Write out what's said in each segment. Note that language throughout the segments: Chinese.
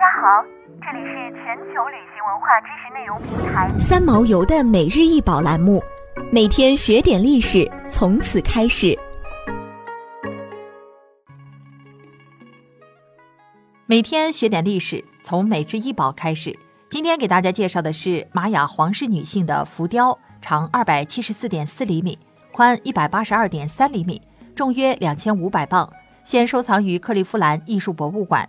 家好，这里是全球旅行文化知识内容平台三毛游的每日一宝栏目，每天学点历史，从此开始。每天学点历史，从每日一宝开始。今天给大家介绍的是玛雅皇室女性的浮雕，长二百七十四点四厘米，宽一百八十二点三厘米，重约两千五百磅，现收藏于克利夫兰艺术博物馆。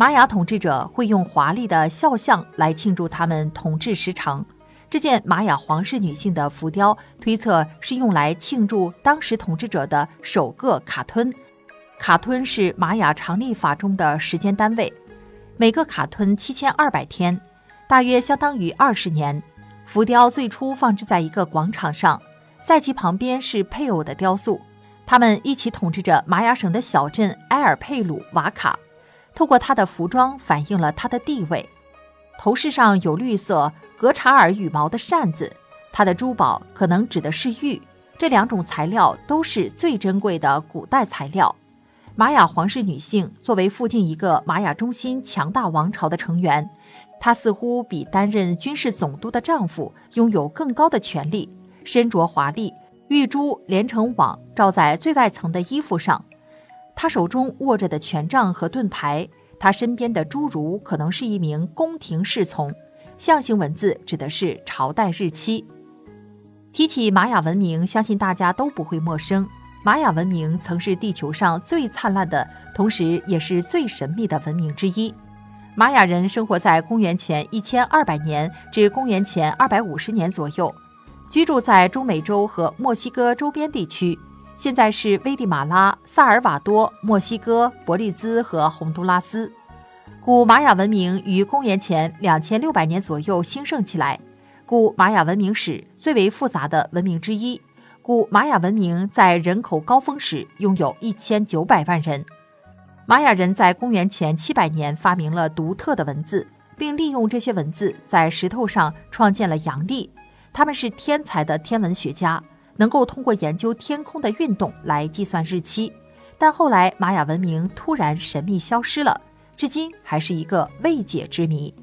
玛雅统治者会用华丽的肖像来庆祝他们统治时长。这件玛雅皇室女性的浮雕，推测是用来庆祝当时统治者的首个卡吞。卡吞是玛雅常历法中的时间单位，每个卡吞七千二百天。大约相当于二十年。浮雕最初放置在一个广场上，在其旁边是配偶的雕塑，他们一起统治着玛雅省的小镇埃尔佩鲁瓦卡。透过他的服装反映了他的地位。头饰上有绿色格查尔羽毛的扇子，他的珠宝可能指的是玉。这两种材料都是最珍贵的古代材料。玛雅皇室女性作为附近一个玛雅中心强大王朝的成员。她似乎比担任军事总督的丈夫拥有更高的权力。身着华丽，玉珠连成网罩在最外层的衣服上。他手中握着的权杖和盾牌，他身边的侏儒可能是一名宫廷侍从。象形文字指的是朝代日期。提起玛雅文明，相信大家都不会陌生。玛雅文明曾是地球上最灿烂的，同时也是最神秘的文明之一。玛雅人生活在公元前一千二百年至公元前二百五十年左右，居住在中美洲和墨西哥周边地区。现在是危地马拉、萨尔瓦多、墨西哥、伯利兹和洪都拉斯。古玛雅文明于公元前两千六百年左右兴盛起来，古玛雅文明史最为复杂的文明之一。古玛雅文明在人口高峰时拥有一千九百万人。玛雅人在公元前七百年发明了独特的文字，并利用这些文字在石头上创建了阳历。他们是天才的天文学家，能够通过研究天空的运动来计算日期。但后来玛雅文明突然神秘消失了，至今还是一个未解之谜。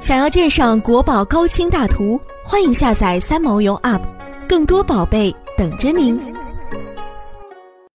想要鉴赏国宝高清大图，欢迎下载三毛游 App，更多宝贝等着您。